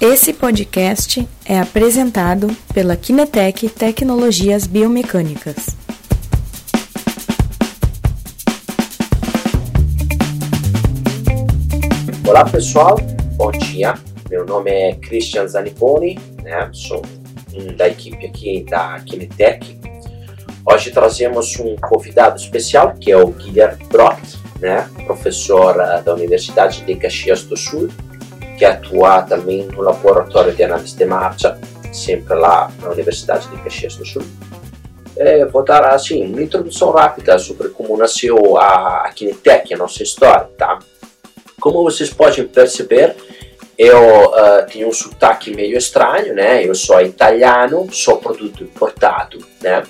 Esse podcast é apresentado pela Kinetec Tecnologias Biomecânicas. Olá pessoal, bom dia. Meu nome é Christian Zaniponi, né? sou um da equipe aqui da Kinetec. Hoje trazemos um convidado especial que é o Guilherme Brott, né? professor da Universidade de Caxias do Sul que atua também no laboratório de análise de marcha, sempre lá na Universidade de Caxias do Sul. É, vou dar assim, uma introdução rápida sobre como nasceu a, a Kinetec, a nossa história. Tá? Como vocês podem perceber, eu uh, tenho um sotaque meio estranho, né? Eu sou italiano, sou produto importado, né?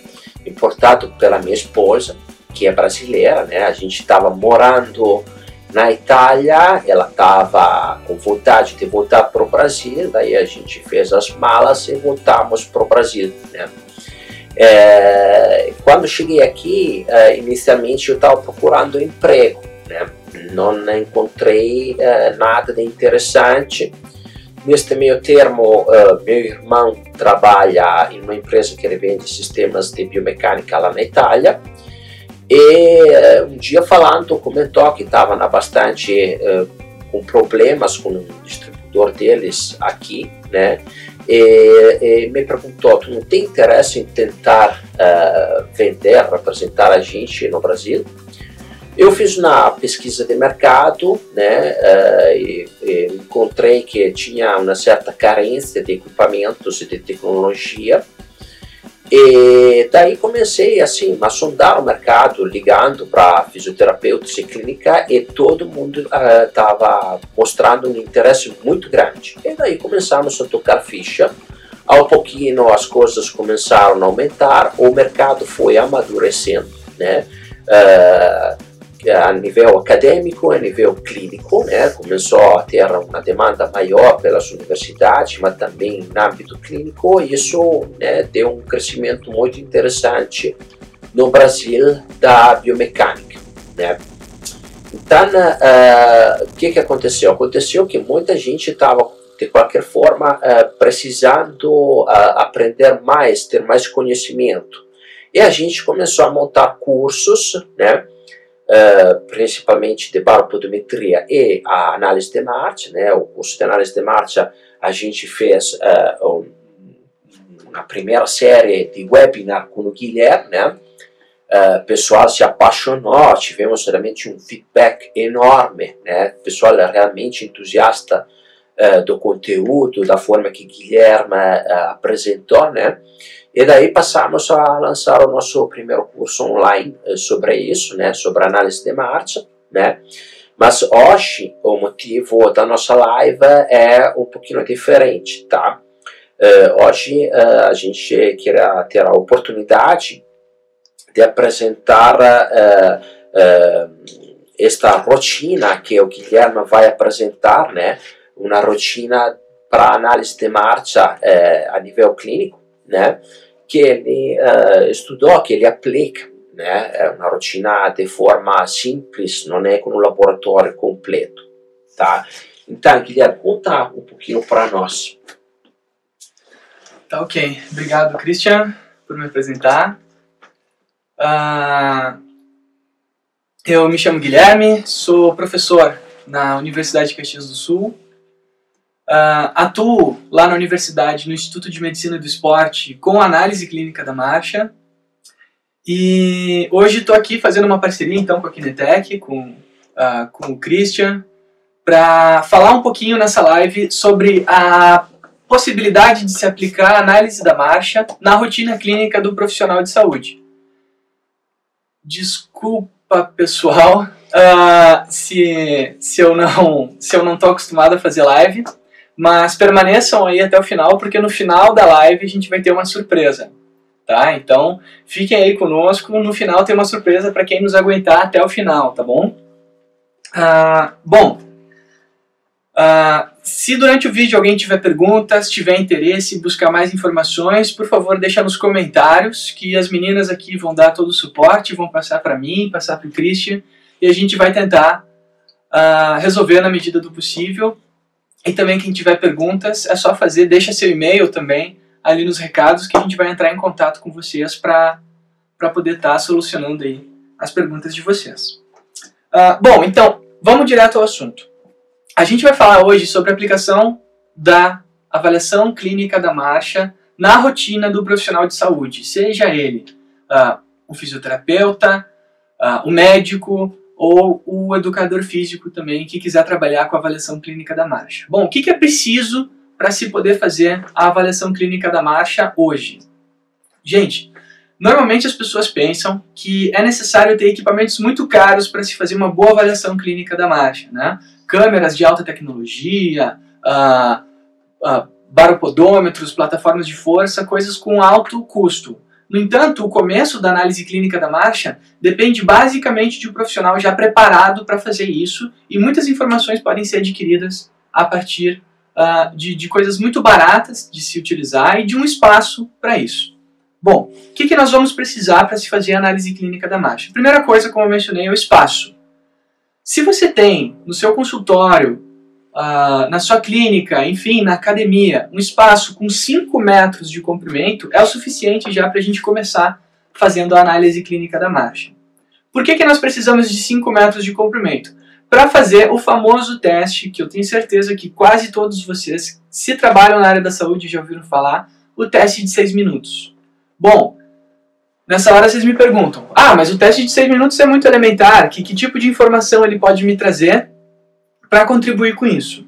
Importado pela minha esposa, que é brasileira, né? A gente estava morando na Itália, ela estava com vontade de voltar para o Brasil, daí a gente fez as malas e voltamos para o Brasil. Né? É, quando cheguei aqui, é, inicialmente eu estava procurando emprego, né? não encontrei é, nada de interessante. Neste meio termo, uh, meu irmão trabalha em uma empresa que vende sistemas de biomecânica lá na Itália e eh, um dia falando, comentou que estava bastante uh, com problemas com o distribuidor deles aqui, né? E, e, me perguntou, tu não tem interesse em tentar uh, vender, representar a gente no Brasil? Eu fiz uma pesquisa de mercado, né, uh, e, e encontrei que tinha uma certa carência de equipamentos e de tecnologia, e daí comecei assim a sondar o mercado, ligando para fisioterapeutas e clínica e todo mundo estava uh, mostrando um interesse muito grande. E daí começamos a tocar ficha. Ao pouquinho as coisas começaram a aumentar, o mercado foi amadurecendo, né? Uh, a nível acadêmico, a nível clínico, né? começou a ter uma demanda maior pelas universidades, mas também no âmbito clínico, e isso né, deu um crescimento muito interessante no Brasil da biomecânica. Né? Então, uh, o que, que aconteceu? Aconteceu que muita gente estava, de qualquer forma, uh, precisando uh, aprender mais, ter mais conhecimento. E a gente começou a montar cursos, né? Uh, principalmente de baropodometria e a análise de marcha, né? O curso de análise de marcha a gente fez uh, um, uma primeira série de webinar com o Guilherme, né? Uh, pessoal se apaixonou, tivemos realmente um feedback enorme, né? O pessoal realmente entusiasta uh, do conteúdo, da forma que Guilherme uh, apresentou, né? E daí passamos a lançar o nosso primeiro curso online eh, sobre isso, né, sobre análise de marcha, né. Mas hoje o motivo da nossa live é um pouquinho diferente, tá? Uh, hoje uh, a gente quer ter a oportunidade de apresentar uh, esta rotina que o Guilherme vai apresentar, né? Uma rotina para análise de marcha a nível clínico, né? Que ele uh, estudou, que ele aplica, né? É uma rotina de forma simples, não é com um laboratório completo, tá? Então, Guilherme, conta um pouquinho para nós. Tá ok. Obrigado, Christian, por me apresentar. Uh, eu me chamo Guilherme, sou professor na Universidade de Caxias do Sul, Uh, atuo lá na universidade, no Instituto de Medicina do Esporte, com análise clínica da marcha. E hoje estou aqui fazendo uma parceria então com a Kinetec, com, uh, com o Christian, para falar um pouquinho nessa live sobre a possibilidade de se aplicar a análise da marcha na rotina clínica do profissional de saúde. Desculpa, pessoal, uh, se, se eu não se eu não estou acostumado a fazer live. Mas permaneçam aí até o final, porque no final da live a gente vai ter uma surpresa. Tá? Então, fiquem aí conosco. No final tem uma surpresa para quem nos aguentar até o final, tá bom? Ah, bom, ah, se durante o vídeo alguém tiver perguntas, tiver interesse em buscar mais informações, por favor, deixa nos comentários que as meninas aqui vão dar todo o suporte, vão passar para mim, passar para o Christian, e a gente vai tentar ah, resolver na medida do possível E também quem tiver perguntas, é só fazer, deixa seu e-mail também ali nos recados que a gente vai entrar em contato com vocês para poder estar tá solucionando aí as perguntas de vocês. Uh, bom, então, vamos direto ao assunto. A gente vai falar hoje sobre a aplicação da avaliação clínica da marcha na rotina do profissional de saúde, seja ele uh, o fisioterapeuta, uh, o médico ou o educador físico também que quiser trabalhar com a avaliação clínica da marcha. Bom, o que, é preciso para se poder fazer a avaliação clínica da marcha hoje? Gente, normalmente as pessoas pensam que é necessário ter equipamentos muito caros para se fazer uma boa avaliação clínica da marcha, né? Câmeras de alta tecnologia, uh, uh, baropodômetros, plataformas de força, coisas com alto custo. No entanto, o começo da análise clínica da marcha depende basicamente de um profissional já preparado para fazer isso e muitas informações podem ser adquiridas a partir uh, de, de, coisas muito baratas de se utilizar e de um espaço para isso. Bom, o que, que nós vamos precisar para se fazer a análise clínica da marcha? Primeira coisa, como eu mencionei, é o espaço. Se você tem no seu consultório uh, na sua clínica, enfim, na academia, um espaço com 5 metros de comprimento é o suficiente já para a gente começar fazendo a análise clínica da marcha. Por que, que nós precisamos de 5 metros de comprimento? Para fazer o famoso teste, que eu tenho certeza que quase todos vocês, se trabalham na área da saúde, já ouviram falar, o teste de 6 minutos. Bom, nessa hora vocês me perguntam, ah, mas o teste de 6 minutos é muito elementar, que, que tipo de informação ele pode me trazer para contribuir com isso.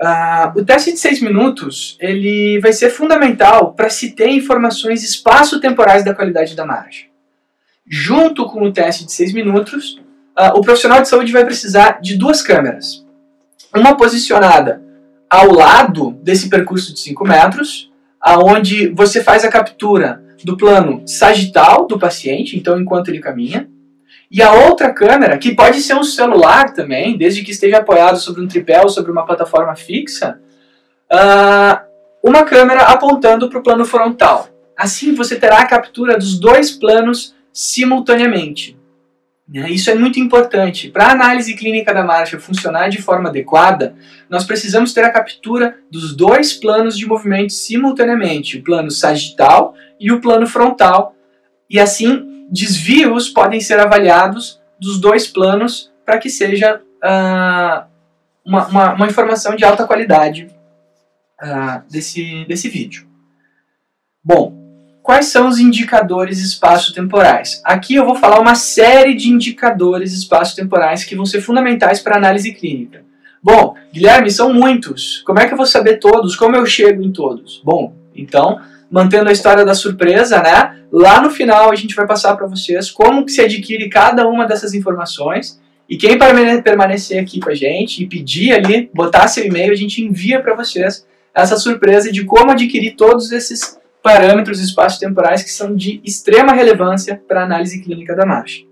Uh, o teste de 6 minutos ele vai ser fundamental para se ter informações espaço-temporais da qualidade da margem. Junto com o teste de 6 minutos, uh, o profissional de saúde vai precisar de duas câmeras. Uma posicionada ao lado desse percurso de 5 metros, aonde você faz a captura do plano sagital do paciente, então enquanto ele caminha, e a outra câmera, que pode ser um celular também, desde que esteja apoiado sobre um tripé ou sobre uma plataforma fixa, uh, uma câmera apontando para o plano frontal. Assim você terá a captura dos dois planos simultaneamente. Né? Isso é muito importante. Para a análise clínica da marcha funcionar de forma adequada, nós precisamos ter a captura dos dois planos de movimento simultaneamente, o plano sagital e o plano frontal, e assim desvios podem ser avaliados dos dois planos para que seja uh, uma, uma, uma, informação de alta qualidade uh, desse, desse vídeo. Bom, quais são os indicadores espaço-temporais? Aqui eu vou falar uma série de indicadores espaço-temporais que vão ser fundamentais para análise clínica. Bom, Guilherme, são muitos. Como é que eu vou saber todos? Como eu chego em todos? Bom, então mantendo a história da surpresa, né? Lá no final a gente vai passar para vocês como que se adquire cada uma dessas informações. E quem permanecer aqui com a gente e pedir ali, botar seu e-mail, a gente envia para vocês essa surpresa de como adquirir todos esses parâmetros espaço-temporais que são de extrema relevância para a análise clínica da marcha.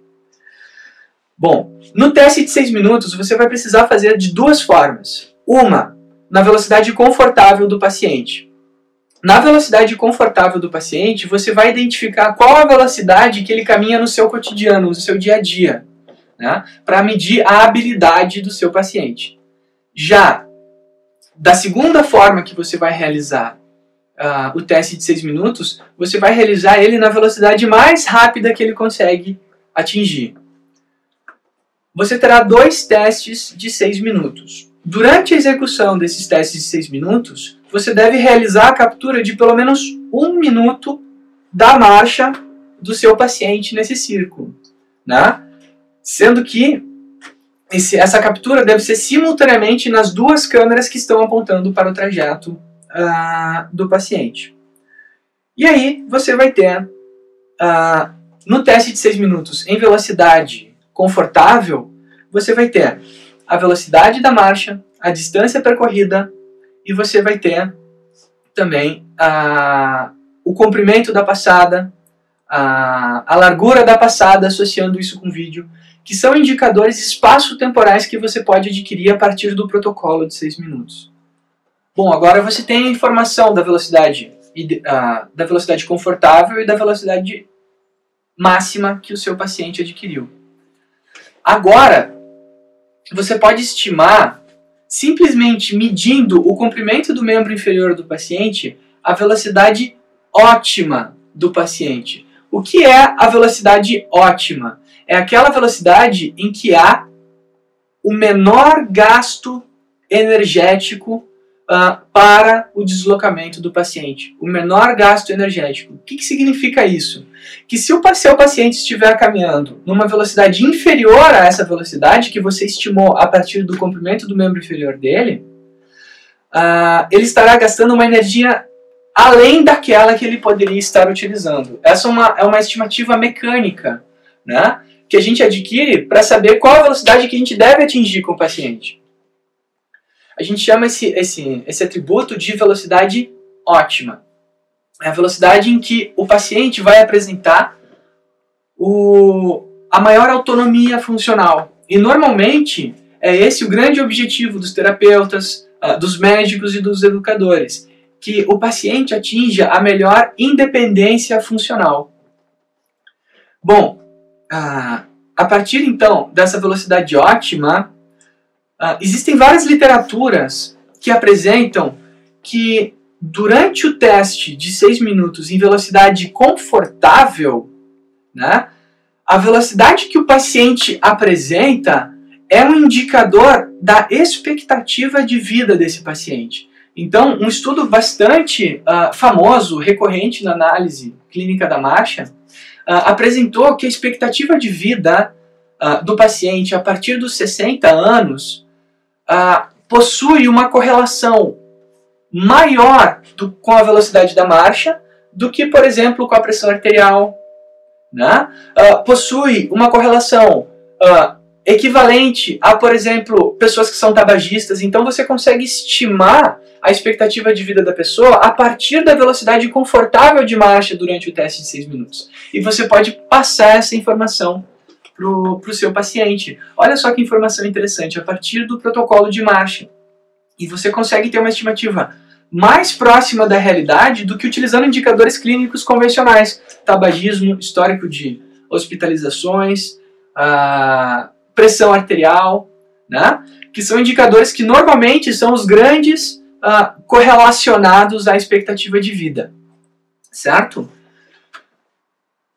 Bom, no teste de 6 minutos você vai precisar fazer de duas formas. Uma, na velocidade confortável do paciente. Na velocidade confortável do paciente, você vai identificar qual a velocidade que ele caminha no seu cotidiano, no seu dia a dia, né? para medir a habilidade do seu paciente. Já da segunda forma que você vai realizar uh, o teste de 6 minutos, você vai realizar ele na velocidade mais rápida que ele consegue atingir. Você terá dois testes de 6 minutos. Durante a execução desses testes de 6 minutos, você deve realizar a captura de pelo menos um minuto da marcha do seu paciente nesse círculo. Né? Sendo que esse, essa captura deve ser simultaneamente nas duas câmeras que estão apontando para o trajeto uh, do paciente. E aí você vai ter, uh, no teste de 6 minutos, em velocidade confortável, você vai ter a velocidade da marcha, a distância percorrida e você vai ter também a, o comprimento da passada, a, a largura da passada, associando isso com vídeo, que são indicadores espaço-temporais que você pode adquirir a partir do protocolo de 6 minutos. Bom, agora você tem a informação da velocidade, da velocidade confortável e da velocidade máxima que o seu paciente adquiriu. Agora, você pode estimar simplesmente medindo o comprimento do membro inferior do paciente, a velocidade ótima do paciente. O que é a velocidade ótima? É aquela velocidade em que há o menor gasto energético uh, para o deslocamento do paciente. O menor gasto energético. O que, que significa isso? Que se o seu paciente estiver caminhando numa velocidade inferior a essa velocidade que você estimou a partir do comprimento do membro inferior dele, uh, ele estará gastando uma energia além daquela que ele poderia estar utilizando. Essa é uma, é uma estimativa mecânica, né? Que a gente adquire para saber qual a velocidade que a gente deve atingir com o paciente. A gente chama esse, esse, esse atributo de velocidade ótima. É a velocidade em que o paciente vai apresentar o, a maior autonomia funcional. E normalmente é esse o grande objetivo dos terapeutas, ah, dos médicos e dos educadores que o paciente atinja a melhor independência funcional. Bom, a partir então dessa velocidade ótima, existem várias literaturas que apresentam que durante o teste de 6 minutos em velocidade confortável, né, a velocidade que o paciente apresenta é um indicador da expectativa de vida desse paciente. Então, um estudo bastante uh, famoso, recorrente na análise clínica da marcha, uh, apresentou que a expectativa de vida uh, do paciente a partir dos 60 anos possui uma correlação maior do, com a velocidade da marcha do que, por exemplo, com a pressão arterial. Né? possui uma correlação equivalente a, por exemplo, pessoas que são tabagistas. Então, você consegue estimar a expectativa de vida da pessoa a partir da velocidade confortável de marcha durante o teste de 6 minutos. E você pode passar essa informação para o seu paciente. Olha só que informação interessante, a partir do protocolo de marcha. E você consegue ter uma estimativa mais próxima da realidade do que utilizando indicadores clínicos convencionais. Tabagismo, histórico de hospitalizações, pressão arterial, né? que são indicadores que normalmente são os grandes uh, correlacionados à expectativa de vida. Certo?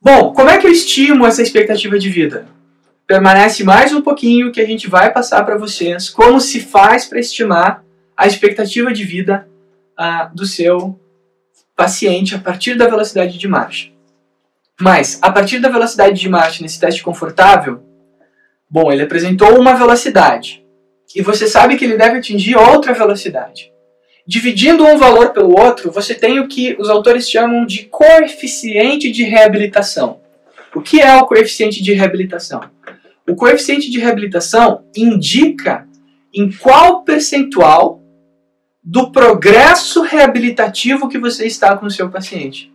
Bom, como é que eu estimo essa expectativa de vida? Permanece mais um pouquinho que a gente vai passar para vocês como se faz para estimar a expectativa de vida uh, do seu paciente a partir da velocidade de marcha. Mas, a partir da velocidade de marcha nesse teste confortável, bom, ele apresentou uma velocidade e você sabe que ele deve atingir outra velocidade. Dividindo um valor pelo outro, você tem o que os autores chamam de coeficiente de reabilitação. O que é o coeficiente de reabilitação? O coeficiente de reabilitação indica em qual percentual do progresso reabilitativo que você está com o seu paciente.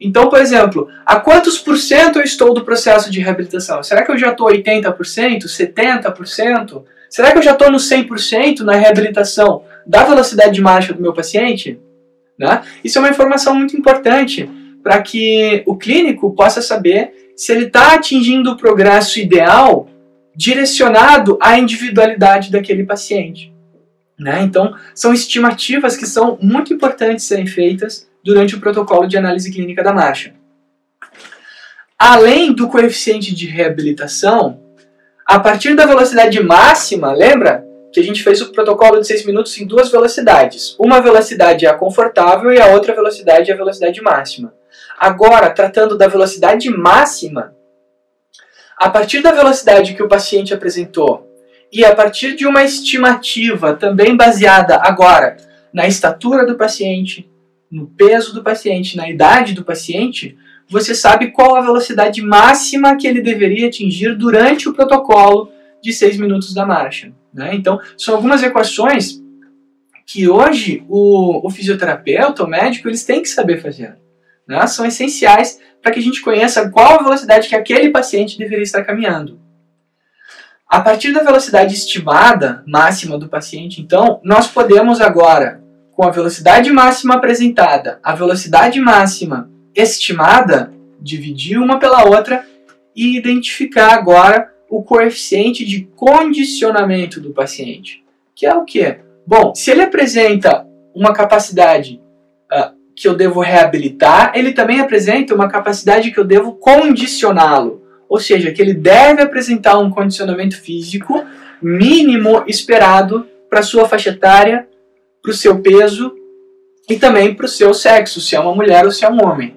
Então, por exemplo, a quantos por cento eu estou do processo de reabilitação? Será que eu já estou 80%, 70%? Será que eu já estou no 100% na reabilitação da velocidade de marcha do meu paciente? Né? Isso é uma informação muito importante para que o clínico possa saber se ele está atingindo o progresso ideal direcionado à individualidade daquele paciente. Né? Então, são estimativas que são muito importantes serem feitas durante o protocolo de análise clínica da marcha. Além do coeficiente de reabilitação, a partir da velocidade máxima, lembra que a gente fez o protocolo de 6 minutos em duas velocidades. Uma velocidade é a confortável e a outra velocidade é a velocidade máxima. Agora, tratando da velocidade máxima, a partir da velocidade que o paciente apresentou e a partir de uma estimativa também baseada agora na estatura do paciente, no peso do paciente, na idade do paciente, você sabe qual a velocidade máxima que ele deveria atingir durante o protocolo de 6 minutos da marcha. Né? Então, são algumas equações que hoje o, o, fisioterapeuta, o médico, eles têm que saber fazer. Né? São essenciais para que a gente conheça qual a velocidade que aquele paciente deveria estar caminhando. A partir da velocidade estimada máxima do paciente, então, nós podemos agora, com a velocidade máxima apresentada, a velocidade máxima estimada, dividir uma pela outra e identificar agora o coeficiente de condicionamento do paciente. Que é o quê? Bom, se ele apresenta uma capacidade que eu devo reabilitar, ele também apresenta uma capacidade que eu devo condicioná-lo. Ou seja, que ele deve apresentar um condicionamento físico mínimo esperado para sua faixa etária, para o seu peso e também para o seu sexo, se é uma mulher ou se é um homem,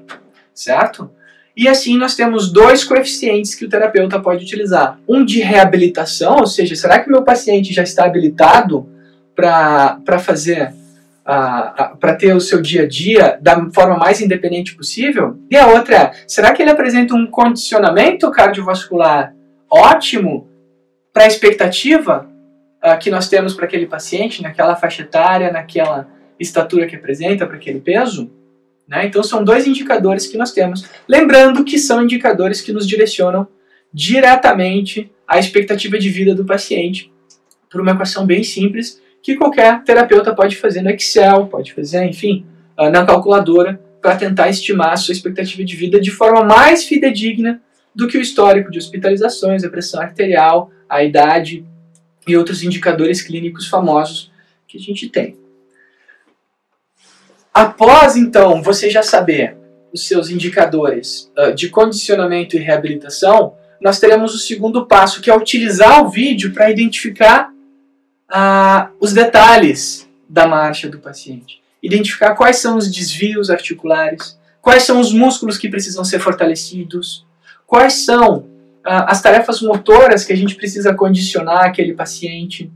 certo? E assim nós temos dois coeficientes que o terapeuta pode utilizar. Um de reabilitação, ou seja, será que meu paciente já está habilitado para fazer, para ter o seu dia a dia da forma mais independente possível? E a outra é, será que ele apresenta um condicionamento cardiovascular ótimo para a expectativa uh, que nós temos para aquele paciente, naquela faixa etária, naquela estatura que apresenta, para aquele peso. Né? Então são dois indicadores que nós temos. Lembrando que são indicadores que nos direcionam diretamente à expectativa de vida do paciente por uma equação bem simples que qualquer terapeuta pode fazer no Excel, pode fazer, enfim, ah, na calculadora para tentar estimar a sua expectativa de vida de forma mais fidedigna do que o histórico de hospitalizações, a pressão arterial, a idade e outros indicadores clínicos famosos que a gente tem. Após então você já saber os seus indicadores uh, de condicionamento e reabilitação, nós teremos o segundo passo, que é utilizar o vídeo para identificar uh, os detalhes da marcha do paciente. Identificar quais são os desvios articulares, quais são os músculos que precisam ser fortalecidos, quais são uh, as tarefas motoras que a gente precisa condicionar aquele paciente,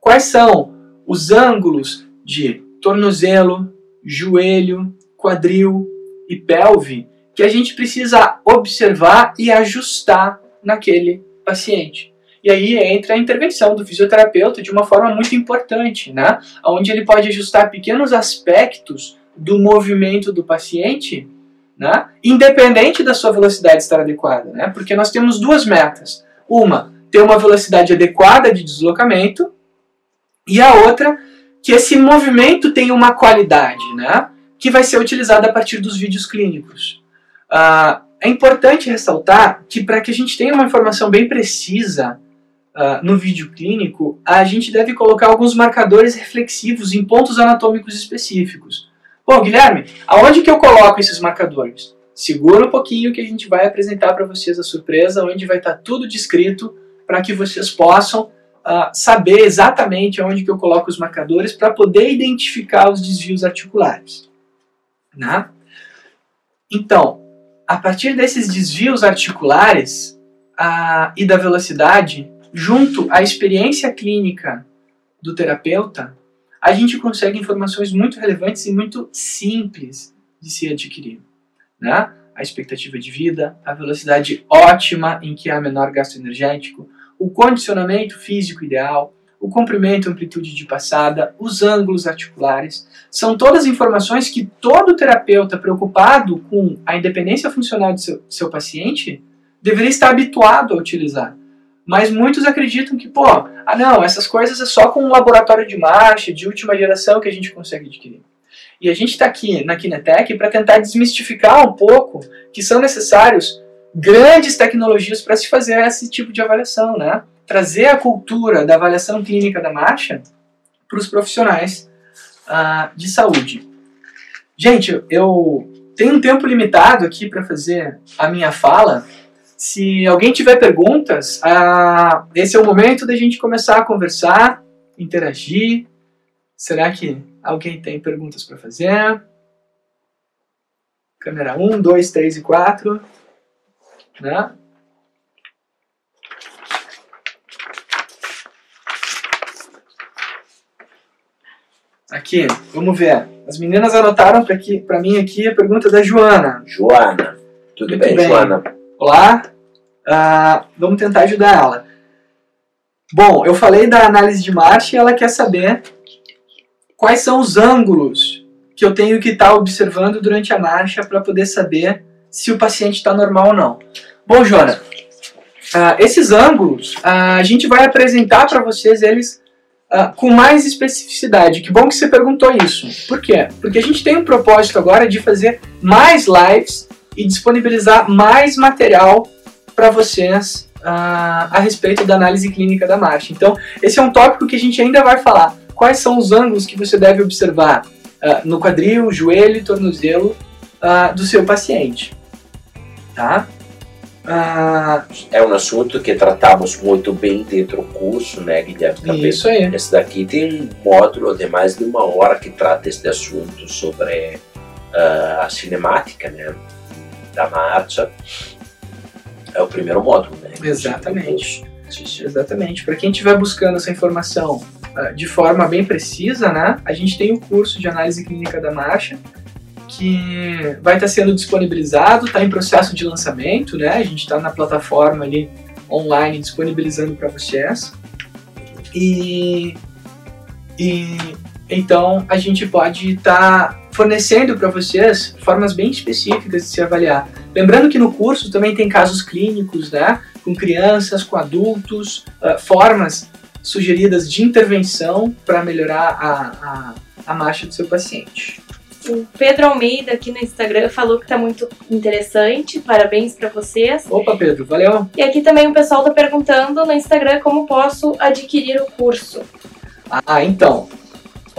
quais são os ângulos de tornozelo, joelho, quadril e pelve que a gente precisa observar e ajustar naquele paciente. E aí entra a intervenção do fisioterapeuta de uma forma muito importante, né? Onde ele pode ajustar pequenos aspectos do movimento do paciente, né? Independente da sua velocidade estar adequada, né? Porque nós temos duas metas. Uma, ter uma velocidade adequada de deslocamento, e a outra, que esse movimento tenha uma qualidade, né? Que vai ser utilizada a partir dos vídeos clínicos. Uh, é importante ressaltar que para que a gente tenha uma informação bem precisa uh, no vídeo clínico, a gente deve colocar alguns marcadores reflexivos em pontos anatômicos específicos. Bom, Guilherme, aonde que eu coloco esses marcadores? Segura um pouquinho que a gente vai apresentar para vocês a surpresa, onde vai estar tá tudo descrito para que vocês possam uh, saber exatamente onde que eu coloco os marcadores para poder identificar os desvios articulares. Né? Então, a partir desses desvios articulares uh, e da velocidade, junto à experiência clínica do terapeuta, a gente consegue informações muito relevantes e muito simples de se adquirir. Né? A expectativa de vida, a velocidade ótima em que há menor gasto energético, o condicionamento físico ideal, o comprimento e amplitude de passada, os ângulos articulares, são todas informações que todo terapeuta preocupado com a independência funcional do seu, seu paciente deveria estar habituado a utilizar. Mas muitos acreditam que, pô, ah não, essas coisas é só com um laboratório de marcha, de última geração que a gente consegue adquirir. E a gente está aqui na Kinetec para tentar desmistificar um pouco que são necessários grandes tecnologias para se fazer esse tipo de avaliação, né? Trazer a cultura da avaliação clínica da marcha para os profissionais uh, de saúde. Gente, eu tenho um tempo limitado aqui para fazer a minha fala. Se alguém tiver perguntas, uh, esse é o momento da gente começar a conversar, interagir. Será que alguém tem perguntas para fazer? Câmera 1, 2, 3 e 4 né? Aqui, vamos ver. As meninas anotaram para mim aqui a pergunta da Joana. Joana. Tudo bem, bem, Joana? Olá. Uh, vamos tentar ajudar ela. Bom, eu falei da análise de marcha e ela quer saber quais são os ângulos que eu tenho que estar tá observando durante a marcha para poder saber se o paciente está normal ou não. Bom, Jora, uh, esses ângulos uh, a gente vai apresentar para vocês eles uh, com mais especificidade. Que bom que você perguntou isso. Por quê? Porque a gente tem um propósito agora de fazer mais lives e disponibilizar mais material para vocês uh, a respeito da análise clínica da marcha. Então, esse é um tópico que a gente ainda vai falar. Quais são os ângulos que você deve observar uh, no quadril, joelho e tornozelo uh, do seu paciente? Tá? é um assunto que tratamos muito bem dentro do curso, né, Guilherme? Também. Isso aí. Esse daqui tem um módulo de mais de uma hora que trata esse assunto sobre a cinemática, né, da marcha é o primeiro módulo, né? Exatamente. Exatamente. Para quem estiver buscando essa informação uh, de forma bem precisa, né? A gente tem o um curso de análise clínica da marcha que vai estar sendo disponibilizado, está em processo de lançamento, né? A gente está na plataforma ali online disponibilizando para vocês. E, e então a gente pode estar tá fornecendo para vocês formas bem específicas de se avaliar. Lembrando que no curso também tem casos clínicos, né, com crianças, com adultos, uh, formas sugeridas de intervenção para melhorar a, a, a marcha do seu paciente. O Pedro Almeida aqui no Instagram falou que está muito interessante. Parabéns para vocês. Opa, Pedro, valeu. E aqui também o pessoal está perguntando no Instagram como posso adquirir o curso. Ah, então,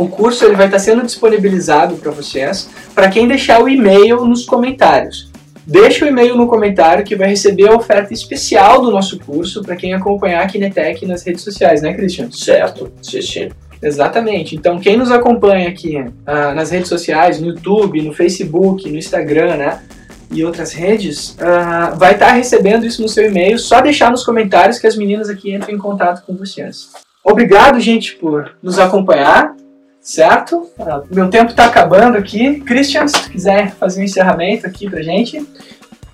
o curso ele vai estar sendo disponibilizado para vocês, para quem deixar o e-mail nos comentários. Deixa o e-mail no comentário que vai receber a oferta especial do nosso curso para quem acompanhar a Kinetec nas redes sociais, né, Christian? Certo, sim, sim. Exatamente. Então, quem nos acompanha aqui uh, nas redes sociais, no YouTube, no Facebook, no Instagram, né? E outras redes, uh, vai estar recebendo isso no seu e-mail. Só deixar nos comentários que as meninas aqui entram em contato com vocês. Obrigado, gente, por nos acompanhar certo? Ah, meu tempo está acabando aqui. Christian, se quiser fazer um encerramento aqui pra gente.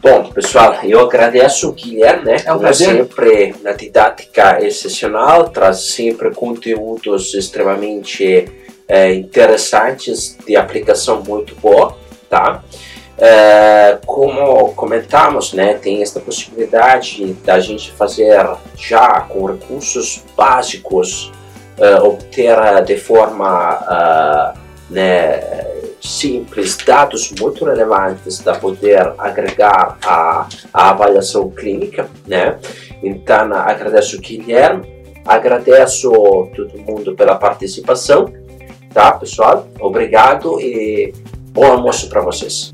Bom, pessoal, eu agradeço o Guilherme, né? É um prazer. sempre na didática excepcional, traz sempre conteúdos extremamente é, interessantes, de aplicação muito boa, tá? É, como comentamos, né, tem esta possibilidade da gente fazer já com recursos básicos uh, obter de forma uh, né, simples dados muito relevantes para poder agregar a, a avaliação clínica, né? Então, agradeço o Guilherme, agradeço todo mundo pela participação, tá, pessoal? Obrigado e bom almoço para vocês.